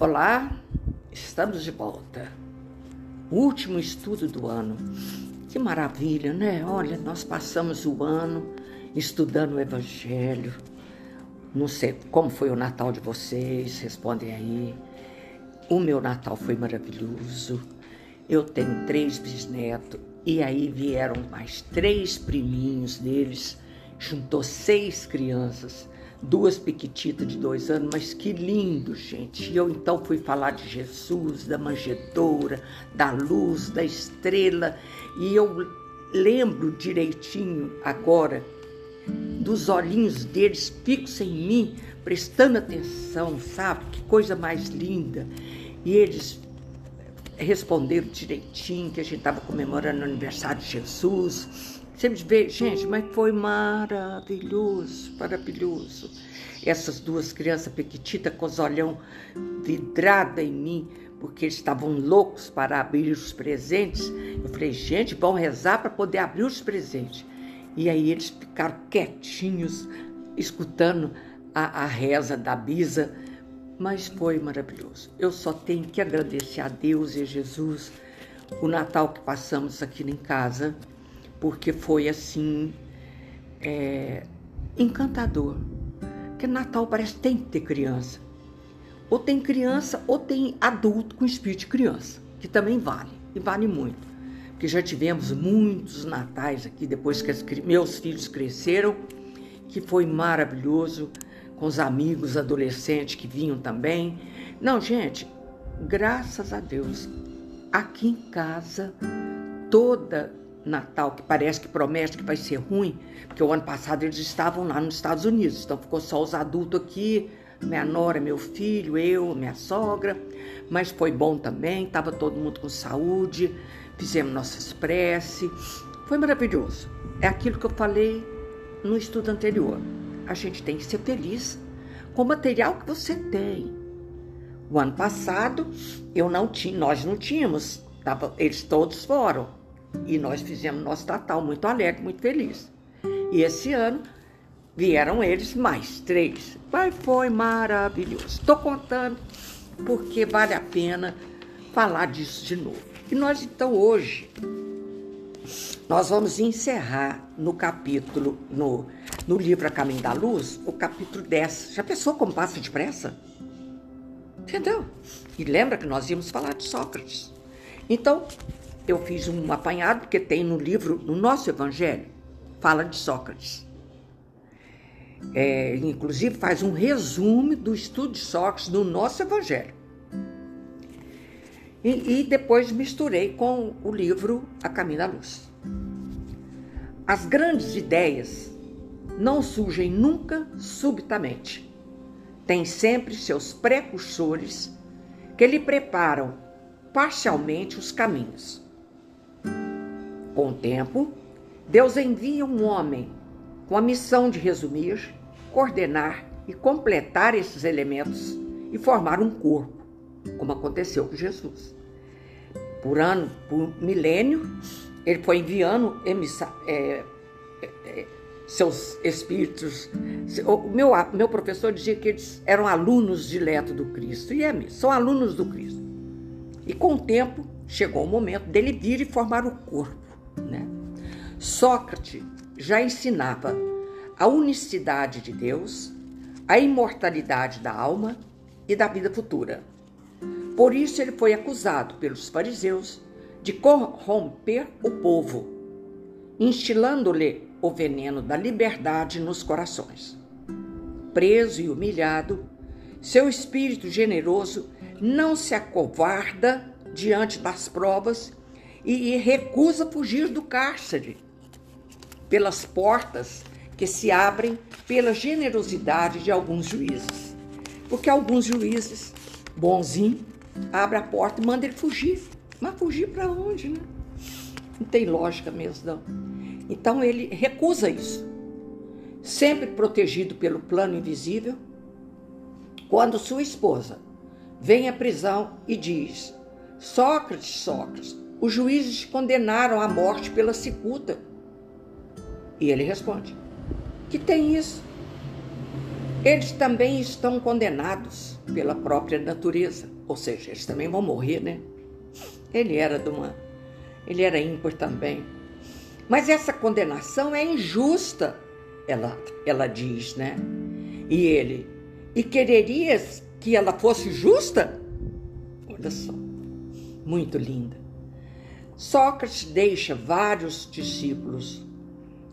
Olá, estamos de volta. Último estudo do ano. Que maravilha, né? Olha, nós passamos o ano estudando o Evangelho. Não sei como foi o Natal de vocês, respondem aí. O meu Natal foi maravilhoso. Eu tenho três bisnetos e aí vieram mais três priminhos deles, juntou seis crianças duas piquititas de dois anos, mas que lindo, gente. E eu então fui falar de Jesus, da manjedoura, da luz, da estrela, e eu lembro direitinho agora dos olhinhos deles fixos em mim, prestando atenção, sabe? Que coisa mais linda. E eles responderam direitinho que a gente estava comemorando o aniversário de Jesus você vê, gente, mas foi maravilhoso, maravilhoso. Essas duas crianças pequititas com os olhão vidrada em mim, porque eles estavam loucos para abrir os presentes. Eu falei, gente, vão rezar para poder abrir os presentes. E aí eles ficaram quietinhos, escutando a, a reza da Bisa, mas foi maravilhoso. Eu só tenho que agradecer a Deus e a Jesus o Natal que passamos aqui em casa porque foi assim é, encantador. Porque Natal parece que tem que ter criança. Ou tem criança, ou tem adulto com espírito de criança, que também vale, e vale muito. Porque já tivemos muitos natais aqui, depois que as, meus filhos cresceram, que foi maravilhoso, com os amigos adolescentes que vinham também. Não, gente, graças a Deus, aqui em casa, toda Natal, que parece que promete que vai ser ruim, porque o ano passado eles estavam lá nos Estados Unidos, então ficou só os adultos aqui, minha nora, meu filho, eu, minha sogra, mas foi bom também, estava todo mundo com saúde, fizemos nossas preces, foi maravilhoso. É aquilo que eu falei no estudo anterior. A gente tem que ser feliz com o material que você tem. O ano passado eu não tinha, nós não tínhamos, tava, eles todos foram e nós fizemos nosso Natal muito alegre, muito feliz. E esse ano vieram eles mais três. Mas foi maravilhoso. Estou contando porque vale a pena falar disso de novo. E nós então hoje nós vamos encerrar no capítulo, no, no livro A Caminho da Luz, o capítulo 10. Já pensou como passa depressa? Entendeu? E lembra que nós íamos falar de Sócrates. Então, eu fiz um apanhado, porque tem no livro, no nosso Evangelho, fala de Sócrates. É, inclusive faz um resumo do estudo de Sócrates no nosso Evangelho. E, e depois misturei com o livro A Caminho da Luz. As grandes ideias não surgem nunca subitamente. Tem sempre seus precursores que lhe preparam parcialmente os caminhos. Com o tempo, Deus envia um homem com a missão de resumir, coordenar e completar esses elementos e formar um corpo, como aconteceu com Jesus. Por ano, por milênio, ele foi enviando emissa, é, é, é seus espíritos. O meu, meu professor dizia que eles eram alunos dileto do Cristo, e é mesmo, são alunos do Cristo. E com o tempo, chegou o momento dele vir e formar o corpo. Né? Sócrates já ensinava a unicidade de Deus, a imortalidade da alma e da vida futura. Por isso ele foi acusado pelos fariseus de corromper o povo, instilando-lhe o veneno da liberdade nos corações. Preso e humilhado, seu espírito generoso não se acovarda diante das provas e, e recusa fugir do cárcere pelas portas que se abrem pela generosidade de alguns juízes. Porque alguns juízes, bonzinhos, abrem a porta e mandam ele fugir. Mas fugir para onde, né? Não tem lógica mesmo, não. Então ele recusa isso. Sempre protegido pelo plano invisível, quando sua esposa vem à prisão e diz: Sócrates, Sócrates, os juízes condenaram à morte pela cicuta. E ele responde: Que tem isso? eles também estão condenados pela própria natureza, ou seja, eles também vão morrer, né? Ele era de uma, ele era ímpar também. Mas essa condenação é injusta, ela, ela diz, né? E ele, e quererias que ela fosse justa? Olha só, muito linda. Sócrates deixa vários discípulos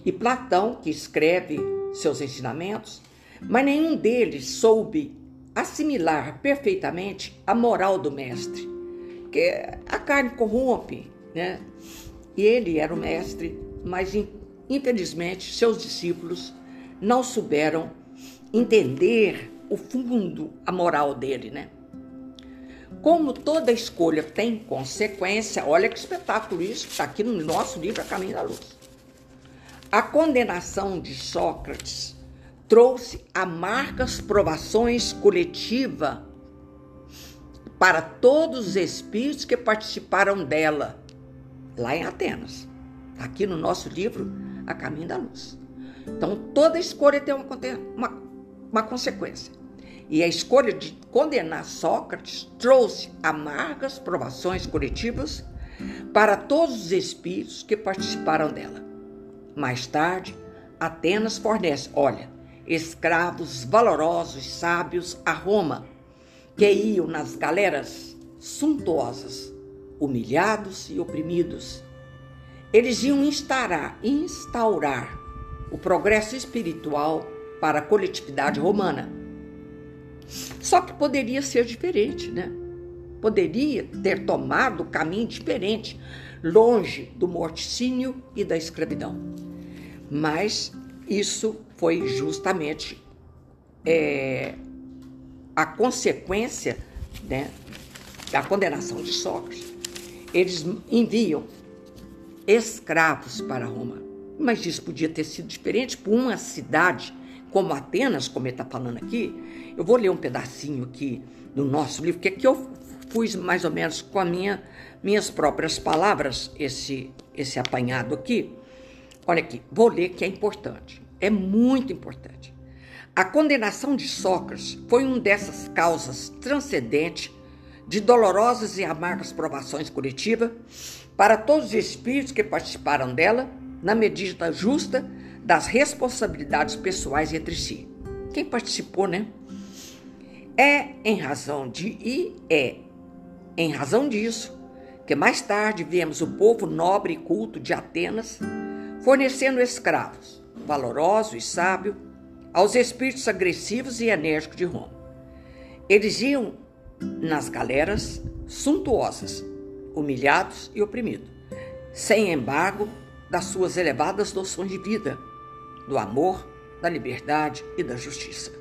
e Platão, que escreve seus ensinamentos, mas nenhum deles soube assimilar perfeitamente a moral do mestre, que a carne corrompe, né? E ele era o mestre, mas infelizmente seus discípulos não souberam entender o fundo, a moral dele, né? Como toda escolha tem consequência, olha que espetáculo isso, está aqui no nosso livro A Caminho da Luz. A condenação de Sócrates trouxe amargas provações coletiva para todos os espíritos que participaram dela, lá em Atenas. Aqui no nosso livro, A Caminho da Luz. Então, toda escolha tem uma, uma, uma consequência. E a escolha de condenar Sócrates trouxe amargas provações coletivas para todos os espíritos que participaram dela. Mais tarde, Atenas fornece, olha, escravos valorosos, sábios a Roma, que iam nas galeras suntuosas, humilhados e oprimidos. Eles iam instaurar, instaurar o progresso espiritual para a coletividade romana. Só que poderia ser diferente, né? Poderia ter tomado caminho diferente, longe do morticínio e da escravidão. Mas isso foi justamente é, a consequência né, da condenação de Sócrates. Eles enviam escravos para Roma. Mas isso podia ter sido diferente por uma cidade como Atenas, como ele está falando aqui. Eu vou ler um pedacinho aqui do nosso livro, que aqui eu fui mais ou menos com as minha, minhas próprias palavras, esse, esse apanhado aqui. Olha aqui, vou ler que é importante é muito importante. A condenação de Sócrates foi uma dessas causas transcendentes de dolorosas e amargas provações coletivas para todos os espíritos que participaram dela, na medida justa das responsabilidades pessoais entre si. Quem participou, né? É em razão de e é em razão disso que mais tarde vemos o povo nobre e culto de Atenas fornecendo escravos valoroso e sábio, aos espíritos agressivos e enérgicos de Roma. Eles iam nas galeras suntuosas, humilhados e oprimidos, sem embargo das suas elevadas noções de vida, do amor, da liberdade e da justiça.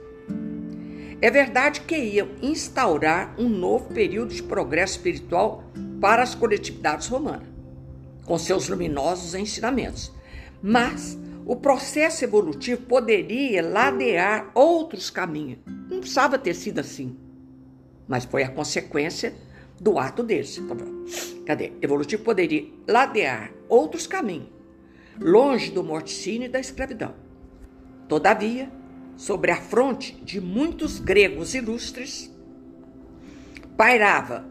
É verdade que iam instaurar um novo período de progresso espiritual para as coletividades romanas, com seus luminosos ensinamentos, mas o processo evolutivo poderia ladear outros caminhos. Não precisava ter sido assim. Mas foi a consequência do ato deles. Cadê? Evolutivo poderia ladear outros caminhos, longe do morticínio e da escravidão. Todavia, sobre a fronte de muitos gregos ilustres, pairava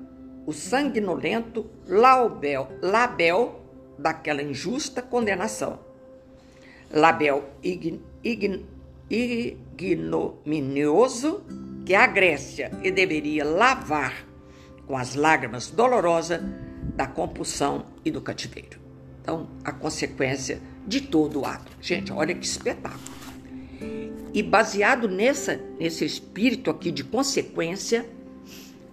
o sanguinolento label, label daquela injusta condenação label ign, ign, ignominioso que a Grécia e deveria lavar com as lágrimas dolorosas da compulsão e do cativeiro. Então, a consequência de todo o ato. Gente, olha que espetáculo. E baseado nessa, nesse espírito aqui de consequência,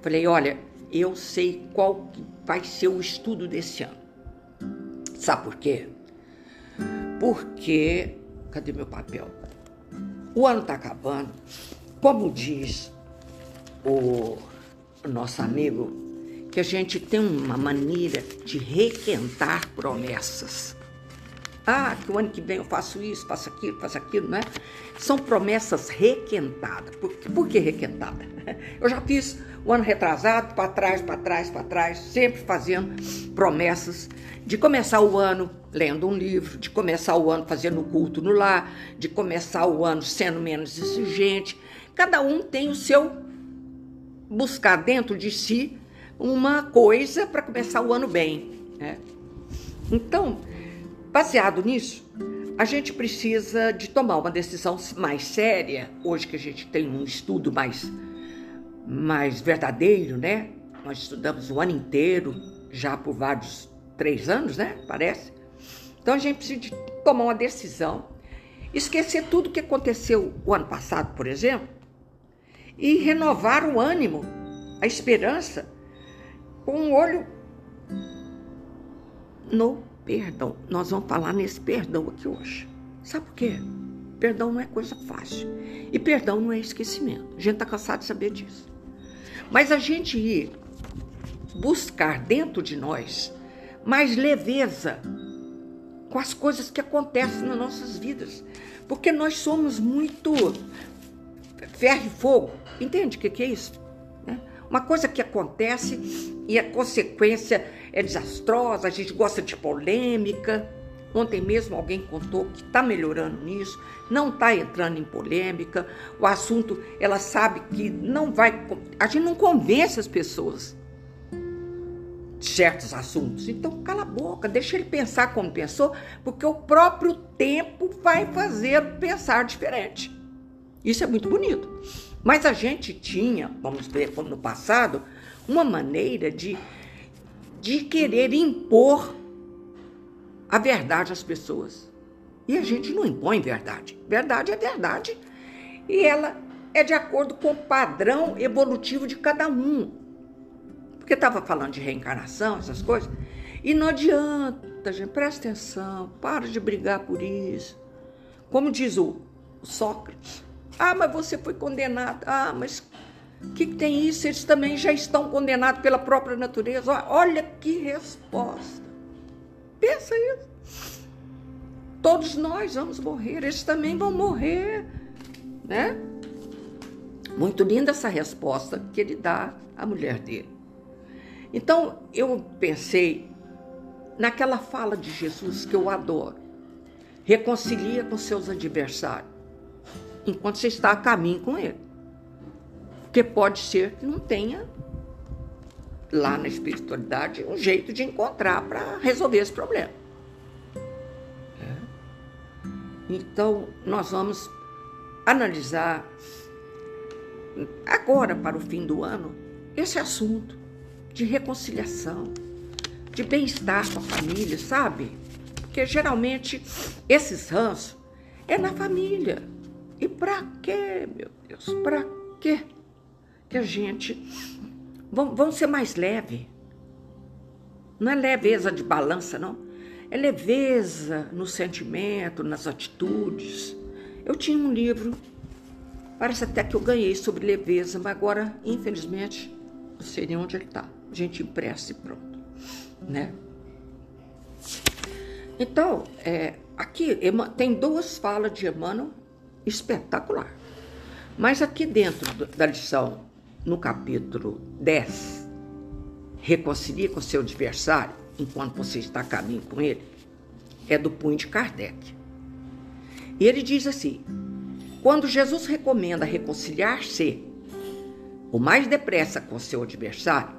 falei, olha, eu sei qual vai ser o estudo desse ano. Sabe por quê? porque. Cadê meu papel? O ano está acabando. Como diz o nosso amigo, que a gente tem uma maneira de requentar promessas. Ah, que o ano que vem eu faço isso, faço aquilo, faço aquilo, né? São promessas requentadas. Por, por que requentada? Eu já fiz o ano retrasado, para trás, para trás, para trás, sempre fazendo promessas de começar o ano lendo um livro, de começar o ano fazendo culto no lar, de começar o ano sendo menos exigente. Cada um tem o seu buscar dentro de si uma coisa para começar o ano bem. Né? Então, baseado nisso, a gente precisa de tomar uma decisão mais séria, hoje que a gente tem um estudo mais, mais verdadeiro, né? Nós estudamos o ano inteiro, já por vários três anos, né? Parece. Então a gente precisa de tomar uma decisão, esquecer tudo que aconteceu o ano passado, por exemplo, e renovar o ânimo, a esperança, com um olho no perdão. Nós vamos falar nesse perdão aqui hoje. Sabe por quê? Perdão não é coisa fácil. E perdão não é esquecimento. A gente está cansado de saber disso. Mas a gente ir buscar dentro de nós mais leveza com as coisas que acontecem nas nossas vidas. Porque nós somos muito ferro e fogo. Entende o que, que é isso? Né? Uma coisa que acontece e a consequência é desastrosa, a gente gosta de polêmica. Ontem mesmo alguém contou que está melhorando nisso, não está entrando em polêmica. O assunto, ela sabe que não vai. A gente não convence as pessoas de certos assuntos. Então, cala a boca, deixa ele pensar como pensou, porque o próprio tempo vai fazer pensar diferente. Isso é muito bonito. Mas a gente tinha, vamos ver no passado, uma maneira de, de querer impor a verdade às pessoas. E a gente não impõe verdade. Verdade é verdade. E ela é de acordo com o padrão evolutivo de cada um. Porque estava falando de reencarnação, essas coisas. E não adianta, gente, presta atenção, para de brigar por isso. Como diz o Sócrates, ah, mas você foi condenado. Ah, mas o que, que, tem isso? Eles também já estão condenados pela própria natureza. Olha que resposta. Pensa isso. Todos nós vamos morrer, eles também vão morrer, né? Muito linda essa resposta que ele dá à mulher dele. Então, eu pensei naquela fala de Jesus que eu adoro. Reconcilia com seus adversários enquanto você está a caminho com ele. Porque pode ser que não tenha lá na espiritualidade um jeito de encontrar para resolver esse problema. É. Então, nós vamos analisar agora, para o fim do ano, esse assunto de reconciliação, de bem-estar com a família, sabe? Porque geralmente esses ranços é na família. E para quê, meu Deus? Para quê que a gente. Vamos ser mais leve. Não é leveza de balança, não. É leveza no sentimento, nas atitudes. Eu tinha um livro, parece até que eu ganhei sobre leveza, mas agora, infelizmente, não sei nem onde ele está. A gente empresta e pronto, né? Então, é, aqui tem duas falas de Emmanuel espetacular. Mas aqui dentro da lição, no capítulo 10, reconcilie com seu adversário enquanto você está a caminho com ele, é do punho de Kardec. E ele diz assim: quando Jesus recomenda reconciliar-se o mais depressa com seu adversário,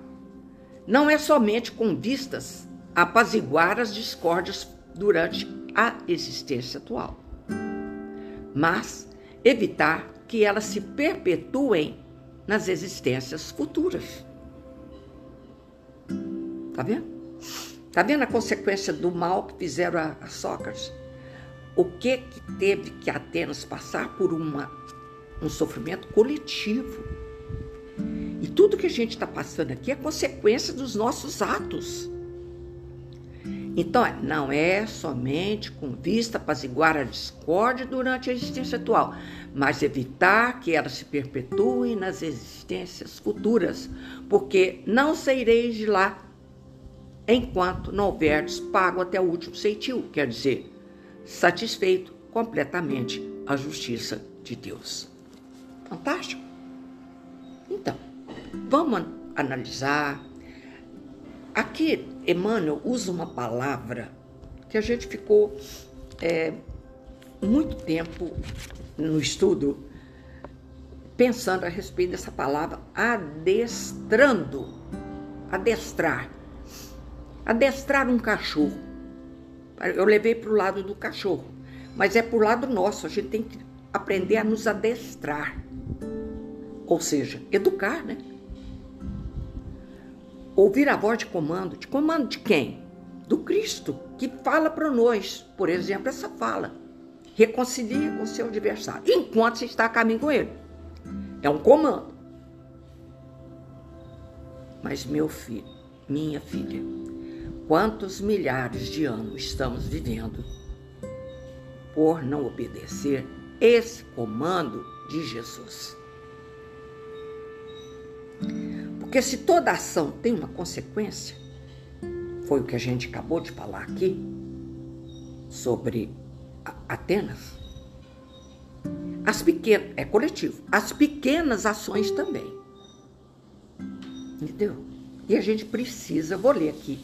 não é somente com vistas a apaziguar as discórdias durante a existência atual mas evitar que elas se perpetuem nas existências futuras. Tá vendo? Tá vendo a consequência do mal que fizeram a, a Sócrates? O que que teve que Atenas passar por uma, um sofrimento coletivo? E tudo que a gente está passando aqui é consequência dos nossos atos. Então, não é somente com vista apaziguar a discórdia durante a existência atual, mas evitar que ela se perpetue nas existências futuras, porque não saireis de lá enquanto não houverdes pago até o último ceitil. Quer dizer, satisfeito completamente a justiça de Deus. Fantástico? Então, vamos analisar. Aqui, Emmanuel usa uma palavra que a gente ficou é, muito tempo no estudo pensando a respeito dessa palavra adestrando. Adestrar. Adestrar um cachorro. Eu levei para o lado do cachorro, mas é para o lado nosso. A gente tem que aprender a nos adestrar. Ou seja, educar, né? Ouvir a voz de comando. De comando de quem? Do Cristo, que fala para nós. Por exemplo, essa fala. Reconcilia com seu adversário, enquanto você está a caminho com ele. É um comando. Mas, meu filho, minha filha, quantos milhares de anos estamos vivendo por não obedecer esse comando de Jesus? Porque se toda ação tem uma consequência, foi o que a gente acabou de falar aqui sobre Atenas. As pequenas, é coletivo, as pequenas ações também. Entendeu? E a gente precisa, vou ler aqui.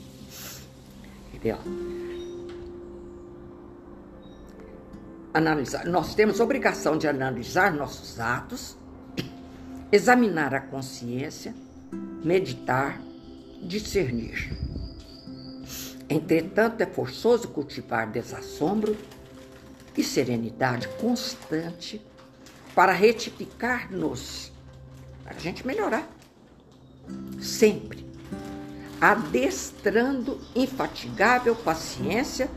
Entendeu? Analisar. Nós temos obrigação de analisar nossos atos, examinar a consciência, meditar, discernir. Entretanto, é forçoso cultivar desassombro e serenidade constante para retificar-nos, para a gente melhorar. Sempre. Adestrando infatigável paciência,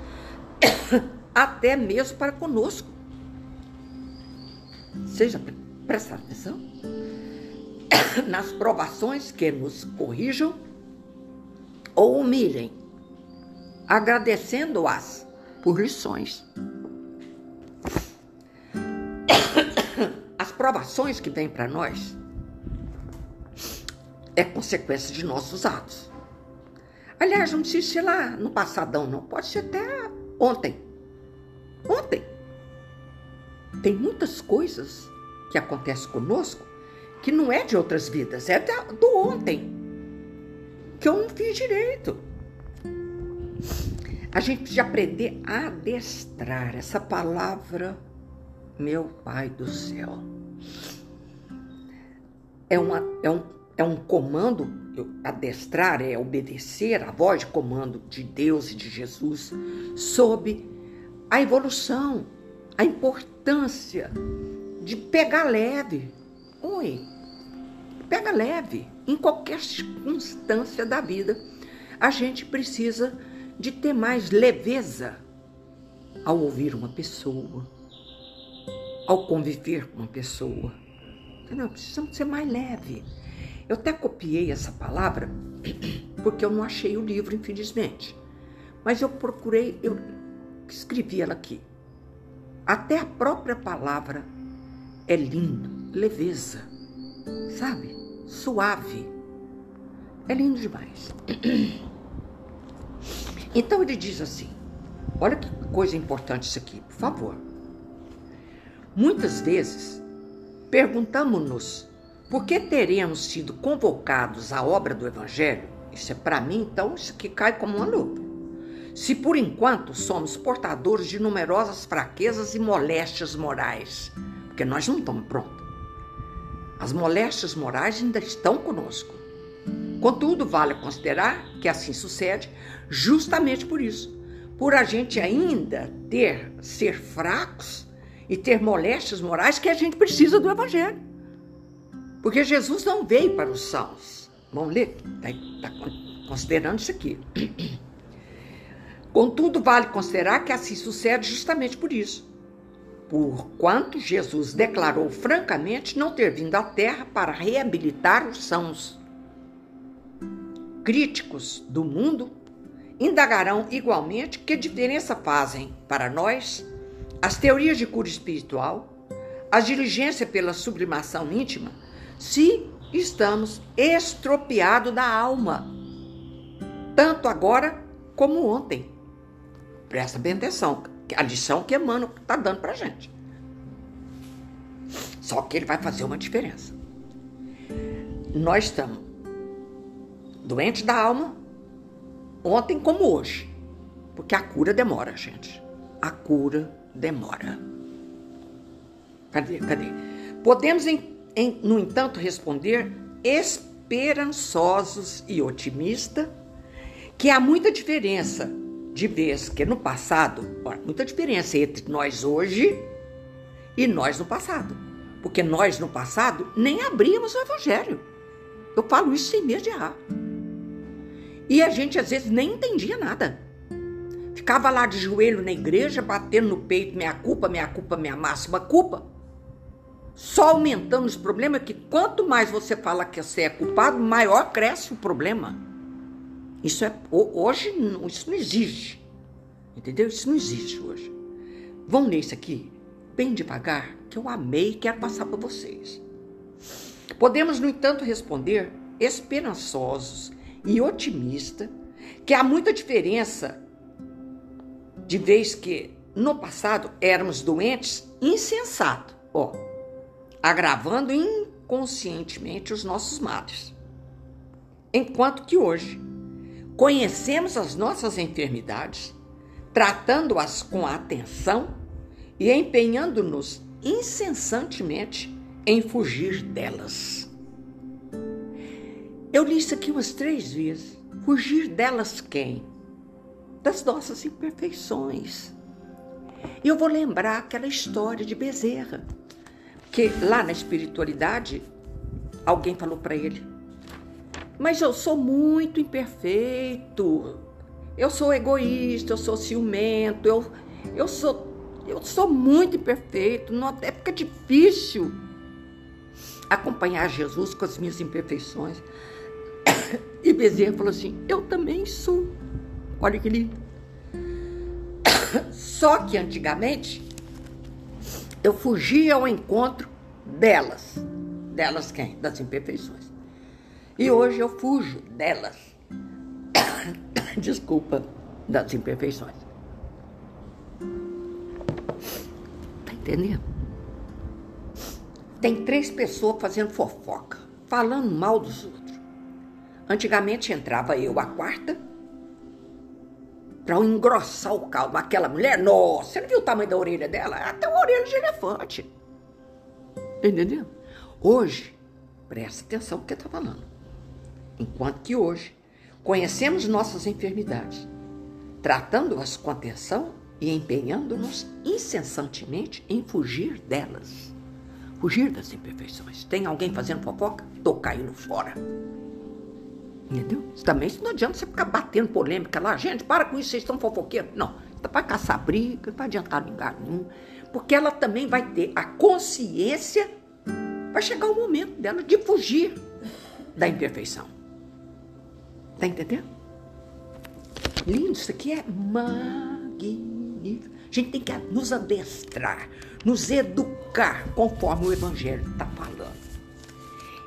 até mesmo para conosco. Seja prestar atenção nas provações que nos corrijam ou humilhem, agradecendo-as por lições. provações que vêm para nós é consequência de nossos atos. Aliás, não precisa ser lá no passadão, não. Pode ser até ontem. Ontem. Tem muitas coisas que acontecem conosco que não é de outras vidas, é do ontem. Que eu não fiz direito. A gente precisa aprender a adestrar essa palavra, meu Pai do céu é, uma, é, um, é um comando, adestrar é obedecer a voz de comando de Deus e de Jesus sobre a evolução, a importância de pegar leve. Oi, pega leve. Em qualquer circunstância da vida, a gente precisa de ter mais leveza ao ouvir uma pessoa, ao conviver com uma pessoa Entendeu? Precisamos ser mais leve. Eu até copiei essa palavra porque eu não achei o livro, infelizmente. Mas eu procurei, eu escrevi ela aqui. Até a própria palavra é lindo, leveza, sabe? Suave. É lindo demais. Então ele diz assim: olha que coisa importante isso aqui, por favor. Muitas vezes Perguntamos-nos por que teremos sido convocados à obra do Evangelho? Isso é para mim, então, isso que cai como uma lupa. Se por enquanto somos portadores de numerosas fraquezas e moléstias morais, porque nós não estamos prontos. As moléstias morais ainda estão conosco. Contudo, vale considerar que assim sucede justamente por isso, por a gente ainda ter ser fracos e ter moléstias morais que a gente precisa do Evangelho. Porque Jesus não veio para os sãos. Vamos ler? Está tá considerando isso aqui. Contudo, vale considerar que assim sucede justamente por isso. Porquanto Jesus declarou francamente não ter vindo à terra para reabilitar os sãos. Críticos do mundo indagarão igualmente que diferença fazem para nós as teorias de cura espiritual, a diligência pela sublimação íntima, se estamos estropiados da alma, tanto agora como ontem. Presta bem atenção, A lição que Emmanuel está dando para gente. Só que ele vai fazer uma diferença. Nós estamos doentes da alma, ontem como hoje. Porque a cura demora, gente. A cura demora. Cadê? Cadê? Podemos, em, em, no entanto, responder esperançosos e otimistas que há muita diferença de vez que no passado, muita diferença entre nós hoje e nós no passado. Porque nós no passado nem abríamos o evangelho. Eu falo isso sem medo de errar. E a gente às vezes nem entendia nada. Ficava lá de joelho na igreja, batendo no peito, minha culpa, minha culpa, minha máxima culpa. Só aumentando os problemas, que quanto mais você fala que você é culpado, maior cresce o problema. Isso é hoje isso não existe. Entendeu? Isso não existe hoje. Ler isso aqui bem devagar, que eu amei e quero passar para vocês. Podemos, no entanto, responder esperançosos e otimistas que há muita diferença de vez que no passado éramos doentes insensatos, ó, agravando inconscientemente os nossos males. Enquanto que hoje conhecemos as nossas enfermidades, tratando-as com atenção e empenhando-nos incessantemente em fugir delas. Eu li isso aqui umas três vezes. Fugir delas quem? Das nossas imperfeições. E eu vou lembrar aquela história de Bezerra, que lá na espiritualidade alguém falou para ele: Mas eu sou muito imperfeito, eu sou egoísta, eu sou ciumento, eu, eu sou eu sou muito imperfeito, numa época difícil acompanhar Jesus com as minhas imperfeições. E Bezerra falou assim: Eu também sou. Olha que lindo. Só que antigamente eu fugia ao encontro delas. Delas quem? Das imperfeições. E hoje eu fujo delas. Desculpa, das imperfeições. Tá entendendo? Tem três pessoas fazendo fofoca, falando mal dos outros. Antigamente entrava eu a quarta para engrossar o caldo. Aquela mulher, nossa, você não viu o tamanho da orelha dela? Até uma orelha de elefante. Entendeu? Hoje, presta atenção no que está falando. Enquanto que hoje conhecemos nossas enfermidades, tratando-as com atenção e empenhando-nos incessantemente em fugir delas. Fugir das imperfeições. Tem alguém fazendo fofoca? Tô caindo fora. Entendeu? Também não adianta você ficar batendo polêmica lá. Gente, para com isso, vocês estão fofoqueiros. Não, tá para caçar briga, não vai adiantar lugar nenhum. Porque ela também vai ter a consciência, vai chegar o momento dela de fugir da imperfeição. Tá entendendo? Lindo, isso aqui é magnífico. A gente tem que nos adestrar, nos educar conforme o Evangelho está falando.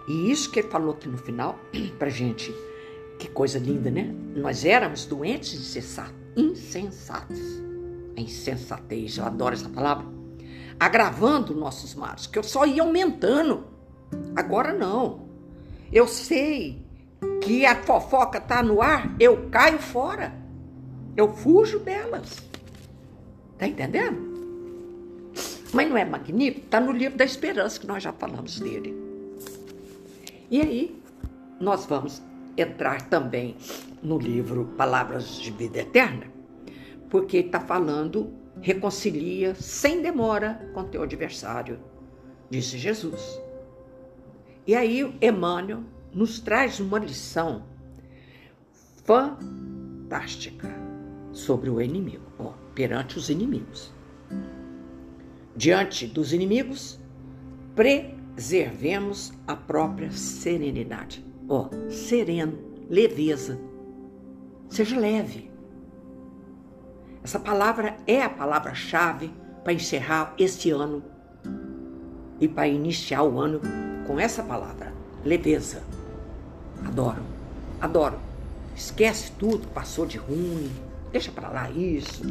E isso que ele falou aqui no final, para gente que coisa linda, né? Nós éramos doentes insensatos. A insensatez, eu adoro essa palavra. Agravando nossos males, que eu só ia aumentando. Agora não. Eu sei que a fofoca tá no ar, eu caio fora. Eu fujo delas. Tá entendendo? Mas não é magnífico? Tá no livro da esperança que nós já falamos dele. E aí, nós vamos entrar também no livro Palavras de Vida Eterna, porque está falando reconcilia sem demora com teu adversário, disse Jesus. E aí Emmanuel nos traz uma lição fantástica sobre o inimigo, ó, perante os inimigos. Diante dos inimigos, preservemos a própria serenidade ó, sereno, leveza. Seja leve. Essa palavra é a palavra-chave para encerrar esse ano e para iniciar o ano com essa palavra, leveza. Adoro, adoro. Esquece tudo que passou de ruim, deixa para lá isso.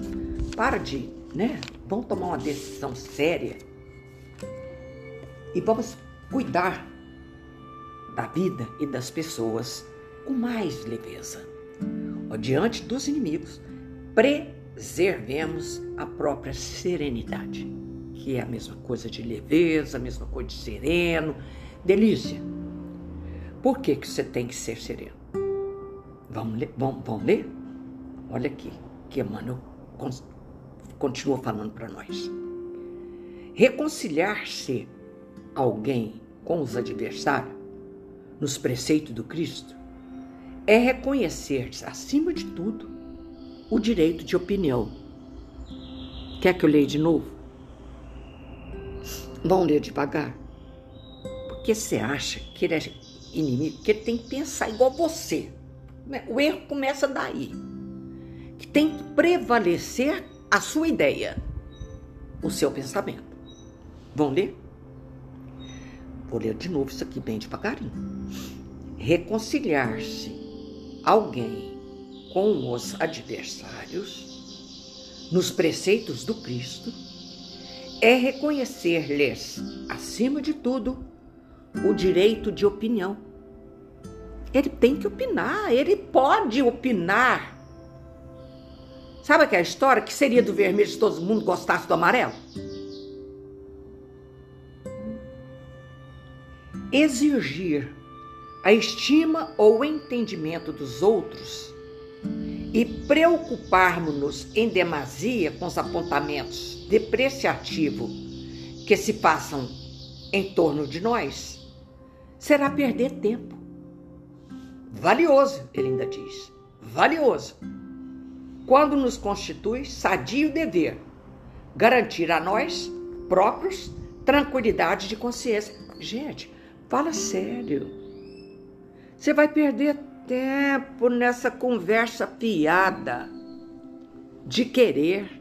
Para de né? Vamos tomar uma decisão séria e vamos cuidar da vida e das pessoas com mais leveza. Diante dos inimigos, preservemos a própria serenidade, que é a mesma coisa de leveza, a mesma coisa de sereno. Delícia, por que, que você tem que ser sereno? Vamos ler? Vamos, vamos ler? Olha aqui, que Emmanuel continua falando para nós. Reconciliar-se alguém com os adversários nos preceitos do Cristo é reconhecer, acima de tudo, o direito de opinião. Quer que eu leia de novo? Vamos ler devagar. Porque você acha que ele é inimigo, que ele tem que pensar igual você. O erro começa daí. Que tem que prevalecer a sua ideia, o seu pensamento. Vão ler? Vou ler de novo isso aqui bem devagarinho. Reconciliar-se alguém com os adversários nos preceitos do Cristo é reconhecer-lhes, acima de tudo, o direito de opinião. Ele tem que opinar, ele pode opinar. Sabe aquela história que seria do vermelho se todo mundo gostasse do amarelo? Exigir a estima ou entendimento dos outros e preocuparmos-nos em demasia com os apontamentos depreciativos que se passam em torno de nós, será perder tempo. Valioso, ele ainda diz, valioso. Quando nos constitui sadio dever garantir a nós próprios tranquilidade de consciência. Gente, fala sério. Você vai perder tempo nessa conversa piada de querer.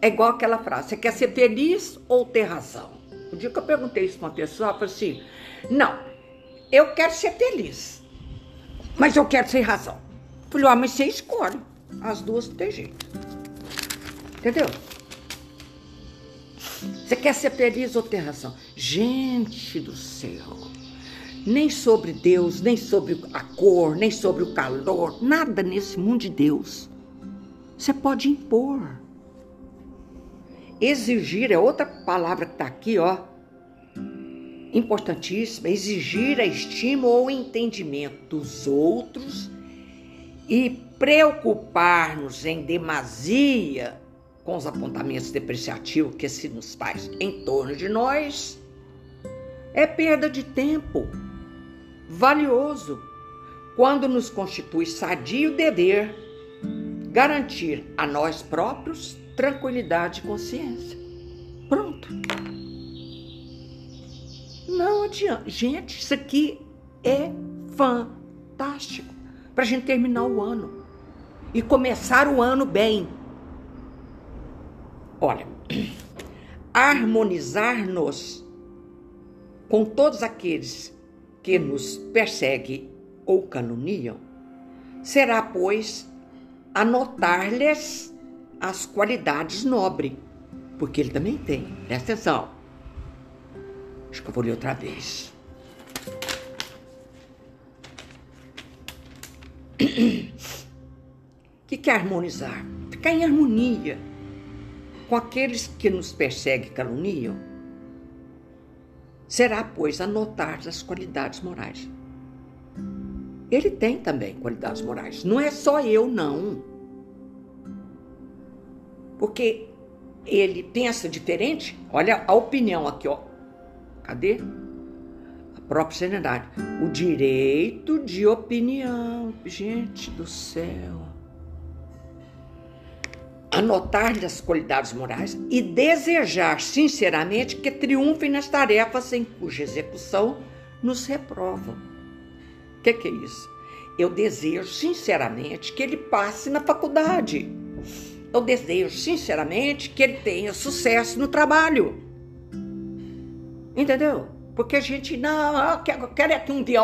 É igual aquela frase: você quer ser feliz ou ter razão? O dia que eu perguntei isso para uma pessoa, ela falou assim: não, eu quero ser feliz, mas eu quero ter razão. Falei: ah, mas você escolhe. As duas não tem jeito. Entendeu? Você quer ser feliz ou ter razão? Gente do céu. Nem sobre Deus, nem sobre a cor, nem sobre o calor, nada nesse mundo de Deus. Você pode impor. Exigir é outra palavra que está aqui, ó. Importantíssima. Exigir a estima ou entendimento dos outros e preocupar-nos em demasia com os apontamentos depreciativos que se nos faz em torno de nós é perda de tempo valioso quando nos constitui sadio dever garantir a nós próprios tranquilidade e consciência. Pronto. Não adianta. Gente, isso aqui é fantástico para a gente terminar o ano e começar o ano bem. Olha, harmonizar-nos com todos aqueles que nos perseguem ou caluniam, será, pois, anotar-lhes as qualidades nobres, porque ele também tem. Presta atenção. Acho que eu vou ler outra vez. Que, que é harmonizar? Ficar em harmonia com aqueles que nos perseguem e caluniam será, pois, anotar as qualidades morais. Ele tem também qualidades morais. Não é só eu, não. Porque ele pensa diferente. Olha a opinião aqui, ó. Cadê? A própria serenidade. O direito de opinião. Gente do céu anotar-lhe as qualidades morais e desejar sinceramente que triunfem nas tarefas em cuja execução nos reprovam. O que, que é isso? Eu desejo sinceramente que ele passe na faculdade. Eu desejo sinceramente que ele tenha sucesso no trabalho. Entendeu? Porque a gente, não, eu quero, eu quero é que um dia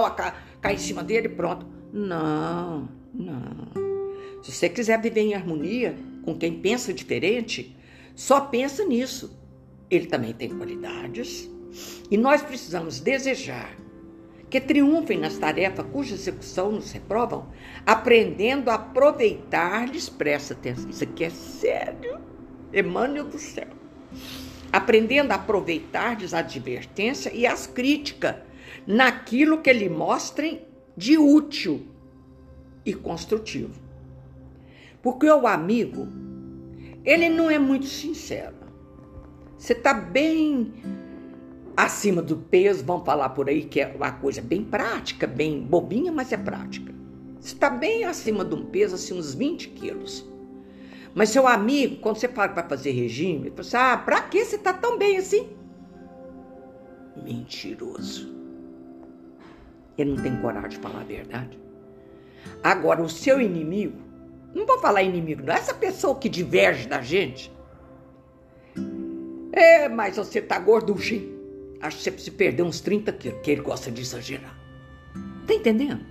cair em cima dele pronto. Não, não. Se você quiser viver em harmonia, com quem pensa diferente, só pensa nisso. Ele também tem qualidades e nós precisamos desejar que triunfem nas tarefas cuja execução nos reprovam, aprendendo a aproveitar-lhes, presta atenção, isso aqui é sério, Emmanuel do céu. Aprendendo a aproveitar-lhes a advertência e as críticas naquilo que lhe mostrem de útil e construtivo. Porque o amigo, ele não é muito sincero. Você está bem acima do peso, vão falar por aí que é uma coisa bem prática, bem bobinha, mas é prática. Você está bem acima de um peso, assim, uns 20 quilos. Mas seu amigo, quando você fala vai fazer regime, ele fala assim, ah, pra que você está tão bem assim? Mentiroso. Ele não tem coragem de falar a verdade. Agora, o seu inimigo, não vou falar inimigo, não, essa pessoa que diverge da gente. É, mas você tá gorducho, hein? Acho que você precisa perder uns 30 quilos, que ele gosta de exagerar. Tá entendendo?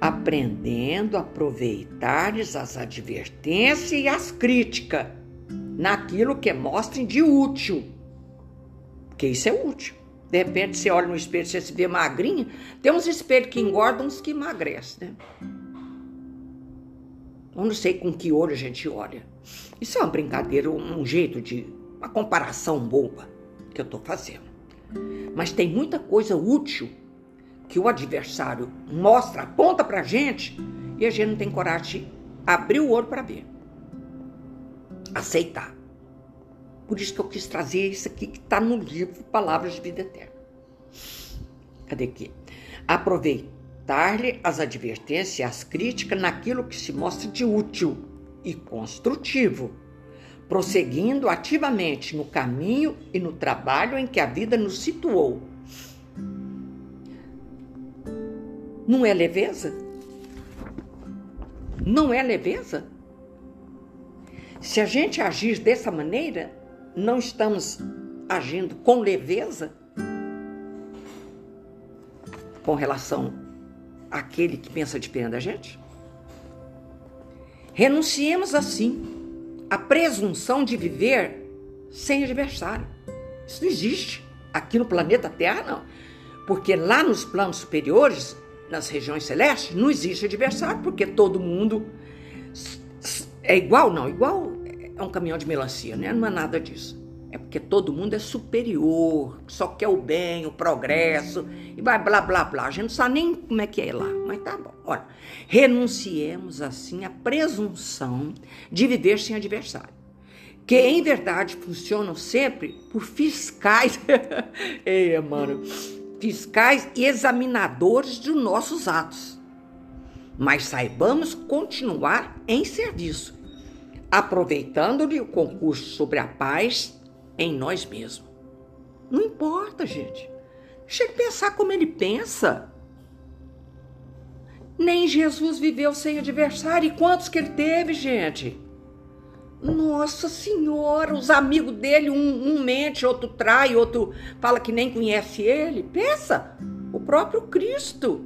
Aprendendo a aproveitar as advertências e as críticas naquilo que mostrem de útil. Porque isso é útil. De repente você olha no espelho você se vê magrinha. Tem uns espelhos que engordam, uns que emagrecem, né? Eu não sei com que olho a gente olha. Isso é uma brincadeira, um jeito de. uma comparação boba que eu estou fazendo. Mas tem muita coisa útil que o adversário mostra, aponta pra gente e a gente não tem coragem de abrir o olho para ver. Aceitar. Por isso que eu quis trazer isso aqui que está no livro Palavras de Vida Eterna. Cadê aqui? Aproveitar-lhe as advertências e as críticas naquilo que se mostra de útil e construtivo, prosseguindo ativamente no caminho e no trabalho em que a vida nos situou. Não é leveza? Não é leveza? Se a gente agir dessa maneira, não estamos agindo com leveza com relação àquele que pensa diferente da gente? Renunciemos assim à presunção de viver sem adversário. Isso não existe aqui no planeta Terra, não. Porque lá nos planos superiores, nas regiões celestes, não existe adversário, porque todo mundo é igual, não. Igual é um caminhão de melancia, né? Não é nada disso. É porque todo mundo é superior, só quer o bem, o progresso, e vai blá blá blá. A gente não sabe nem como é que é lá, mas tá bom. Olha, renunciemos assim à presunção de viver sem adversário, que em verdade funcionam sempre por fiscais, Ei, mano, fiscais e examinadores de nossos atos. Mas saibamos continuar em serviço, aproveitando-lhe o concurso sobre a paz em nós mesmos. Não importa, gente. Chega a pensar como ele pensa. Nem Jesus viveu sem adversário. E quantos que ele teve, gente? Nossa Senhora, os amigos dele, um, um mente, outro trai, outro fala que nem conhece ele. Pensa, o próprio Cristo.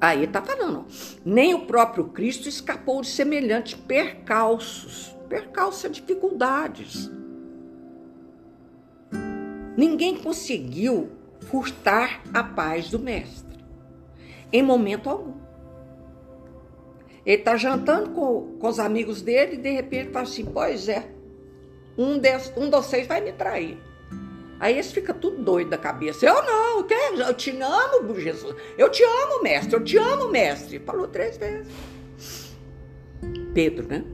Aí está falando, nem o próprio Cristo escapou de semelhantes percalços percalça dificuldades. Ninguém conseguiu furtar a paz do mestre, em momento algum. Ele está jantando com, com os amigos dele e de repente fala assim: Pois é, um, des, um de vocês vai me trair. Aí eles ficam tudo doido da cabeça. Eu não, eu te amo, Jesus. Eu te amo, mestre. Eu te amo, mestre. Falou três vezes. Pedro, né?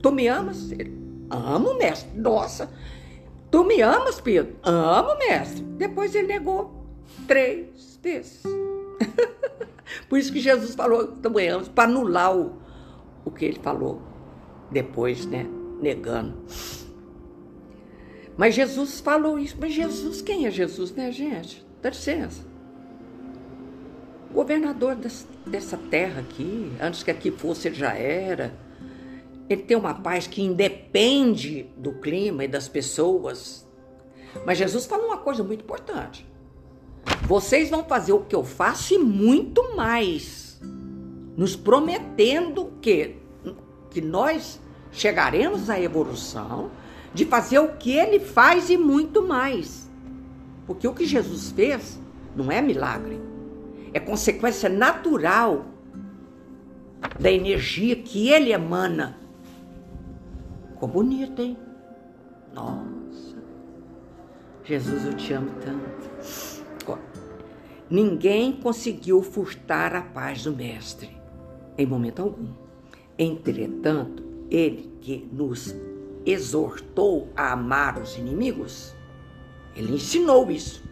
Tu me amas? Ele, amo, mestre. Nossa, tu me amas, Pedro? Amo, mestre. Depois ele negou três vezes. Por isso que Jesus falou também amo, para anular o, o que ele falou depois, né? Negando. Mas Jesus falou isso. Mas Jesus, quem é Jesus, né, gente? Dá licença. Governador dessa terra aqui, antes que aqui fosse, ele já era ele tem uma paz que independe do clima e das pessoas. Mas Jesus fala uma coisa muito importante. Vocês vão fazer o que eu faço e muito mais. nos prometendo que, que nós chegaremos à evolução de fazer o que ele faz e muito mais. Porque o que Jesus fez não é milagre, é consequência natural da energia que ele emana. Ficou bonito, hein? Nossa, Jesus, eu te amo tanto. Ninguém conseguiu furtar a paz do Mestre, em momento algum. Entretanto, ele que nos exortou a amar os inimigos, ele ensinou isso.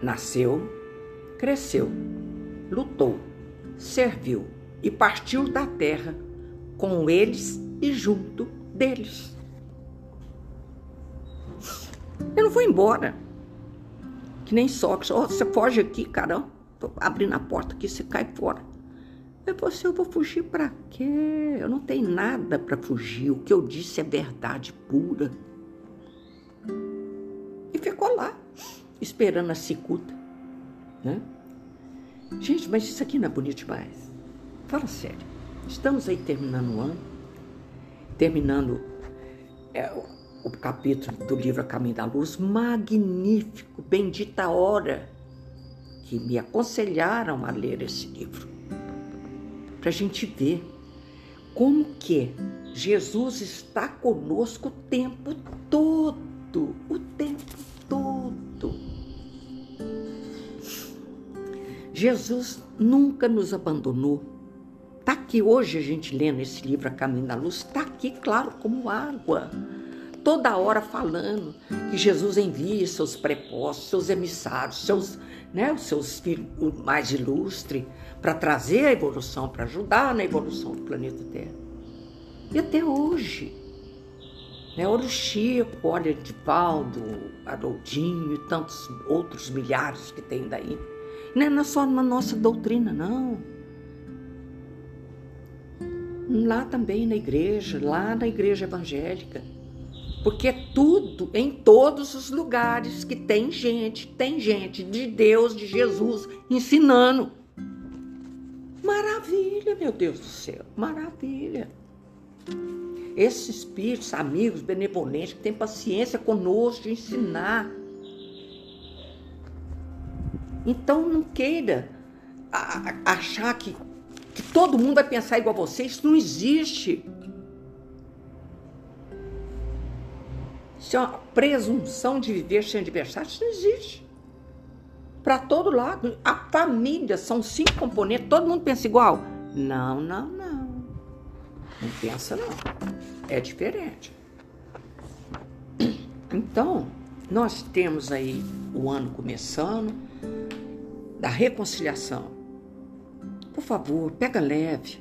Nasceu, cresceu, lutou, serviu e partiu da terra com eles e junto deles. Eu não vou embora. Que nem Sócrates. Oh, você foge aqui, cara. Tô abrindo a porta aqui, você cai fora. Eu você, eu vou fugir para quê? Eu não tenho nada para fugir. O que eu disse é verdade pura. E ficou lá, esperando a cicuta, né? Gente, mas isso aqui não é bonito demais. Fala sério. Estamos aí terminando o ano, terminando é, o, capítulo do livro A Caminho da Luz, magnífico, bendita hora que me aconselharam a ler esse livro. Para a gente ver como que Jesus está conosco o tempo todo, o tempo todo. Jesus nunca nos abandonou. Está aqui hoje a gente lendo esse livro A Caminho da Luz, está aqui claro como água. Toda hora falando que Jesus envia seus prepostos, seus emissários, seus, né, os seus filhos mais ilustres, para trazer a evolução, para ajudar na evolução do planeta Terra. E até hoje. Né, olha o Chico, olha Edivaldo, Haroldinho e tantos outros milhares que tem daí não é só na nossa doutrina, não. Lá também na igreja, lá na igreja evangélica. Porque é tudo, em todos os lugares que tem gente, tem gente de Deus, de Jesus, ensinando. Maravilha, meu Deus do céu, maravilha. Esses espíritos, amigos, benevolentes, que têm paciência conosco de ensinar então não queira achar que, que todo mundo vai pensar igual a você. Isso não existe. Isso é uma presunção de viver sem adversário. Isso não existe. Para todo lado. A família são cinco componentes. Todo mundo pensa igual? Não, não, não. Não pensa, não. É diferente. Então, nós temos aí o ano começando da reconciliação. Por favor, pega leve.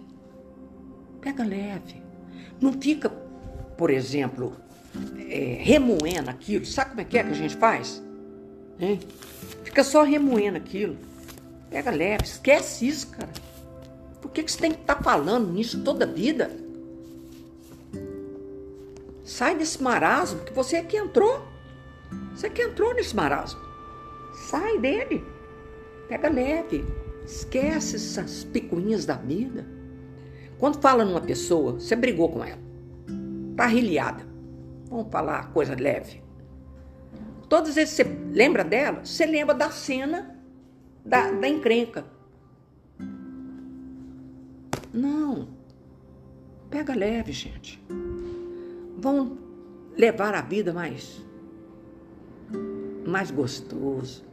Pega leve. Não fica, por exemplo, é, remoendo aquilo. Sabe como é que é que a gente faz? Hein? Fica só remoendo aquilo. Pega leve, esquece isso, cara. Por que, que você tem que estar tá falando nisso toda a vida? Sai desse marasmo, que você é que entrou. Você é que entrou nesse marasmo. Sai dele. Pega leve. Esquece essas picuinhas da vida. Quando fala numa pessoa, você brigou com ela. Tá rilhada. Vamos falar coisa leve. Todas as vezes que você lembra dela, você lembra da cena da, da encrenca. Não. Pega leve, gente. Vão levar a vida mais mais gostoso,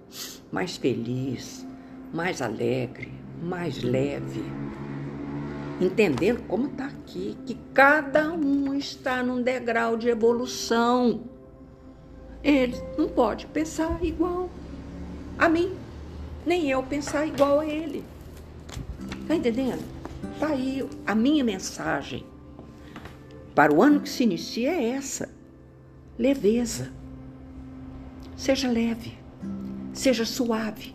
mais feliz, mais alegre, mais leve. Entendendo como está aqui, que cada um está num degrau de evolução. Ele não pode pensar igual a mim, nem eu pensar igual a ele. Está entendendo? Está aí a minha mensagem para o ano que se inicia é essa: leveza. Seja leve, seja suave.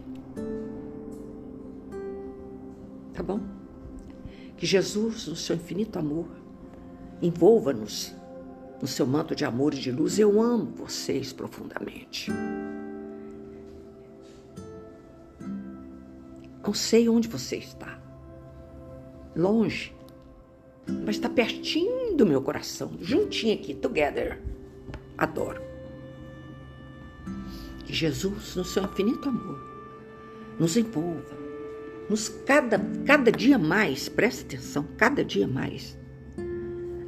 Que Jesus, no seu infinito amor, envolva-nos no seu manto de amor e de luz. Eu amo vocês profundamente. Não sei onde você está. Longe. Mas está pertinho do meu coração. Juntinho aqui, together. Adoro. Que Jesus, no seu infinito amor, nos envolva. Nos cada, cada dia mais, presta atenção, cada dia mais,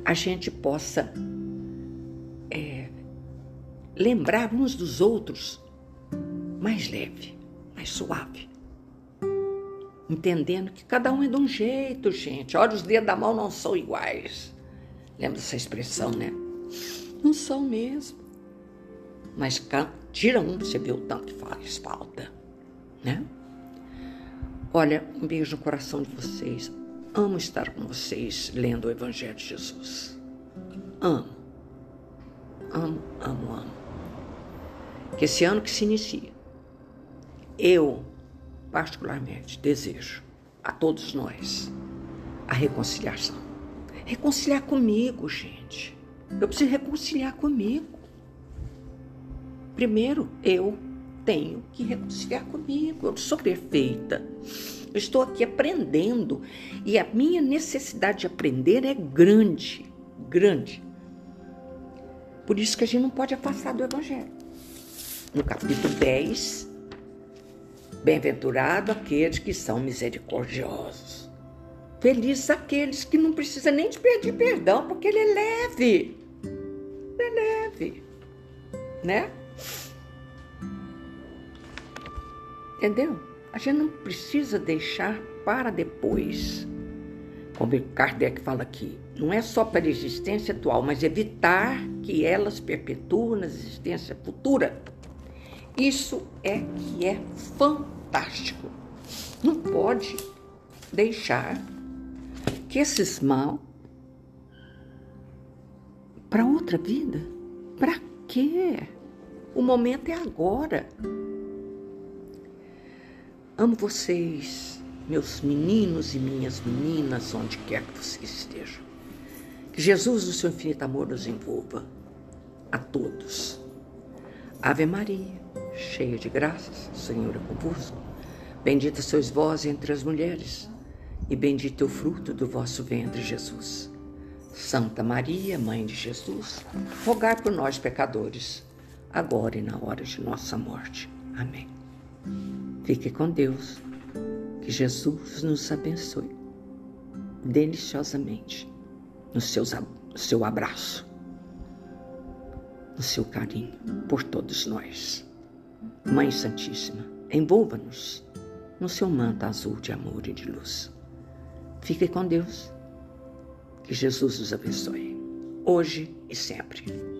a gente possa é, lembrar uns dos outros mais leve, mais suave entendendo que cada um é de um jeito, gente. Olha, os dedos da mão não são iguais. Lembra dessa expressão, né? Não são mesmo. Mas tira um, você vê o tanto que faz falta, né? Olha, um beijo no coração de vocês. Amo estar com vocês lendo o Evangelho de Jesus. Amo. Amo, amo, amo. Que esse ano que se inicia, eu particularmente, desejo a todos nós a reconciliação. Reconciliar comigo, gente. Eu preciso reconciliar comigo. Primeiro, eu tenho que reconciliar comigo. Eu não sou perfeita. Eu estou aqui aprendendo e a minha necessidade de aprender é grande, grande. Por isso que a gente não pode afastar do Evangelho. No capítulo 10, Bem-aventurado aqueles que são misericordiosos. Felizes aqueles que não precisam nem de pedir perdão, porque ele é leve. Ele é leve. Né? Entendeu? A gente não precisa deixar para depois. Como Kardec fala aqui, não é só para a existência atual, mas evitar que elas perpetuem na existência futura. Isso é que é fantástico. Não pode deixar que esses mal para outra vida. Para quê? O momento é agora. Amo vocês, meus meninos e minhas meninas, onde quer que vocês estejam. Que Jesus, no seu infinito amor, nos envolva a todos. Ave Maria cheia de graças, o Senhor é convosco. Bendita sois vós entre as mulheres, e bendito é o fruto do vosso ventre, Jesus. Santa Maria, Mãe de Jesus, rogai por nós, pecadores, agora e na hora de nossa morte. Amém. Fique com Deus, que Jesus nos abençoe deliciosamente no seu, abraço, no seu carinho por todos nós. Mãe Santíssima, envolva-nos no seu manto azul de amor e de luz. Fique com Deus. Que Jesus os abençoe, hoje e sempre.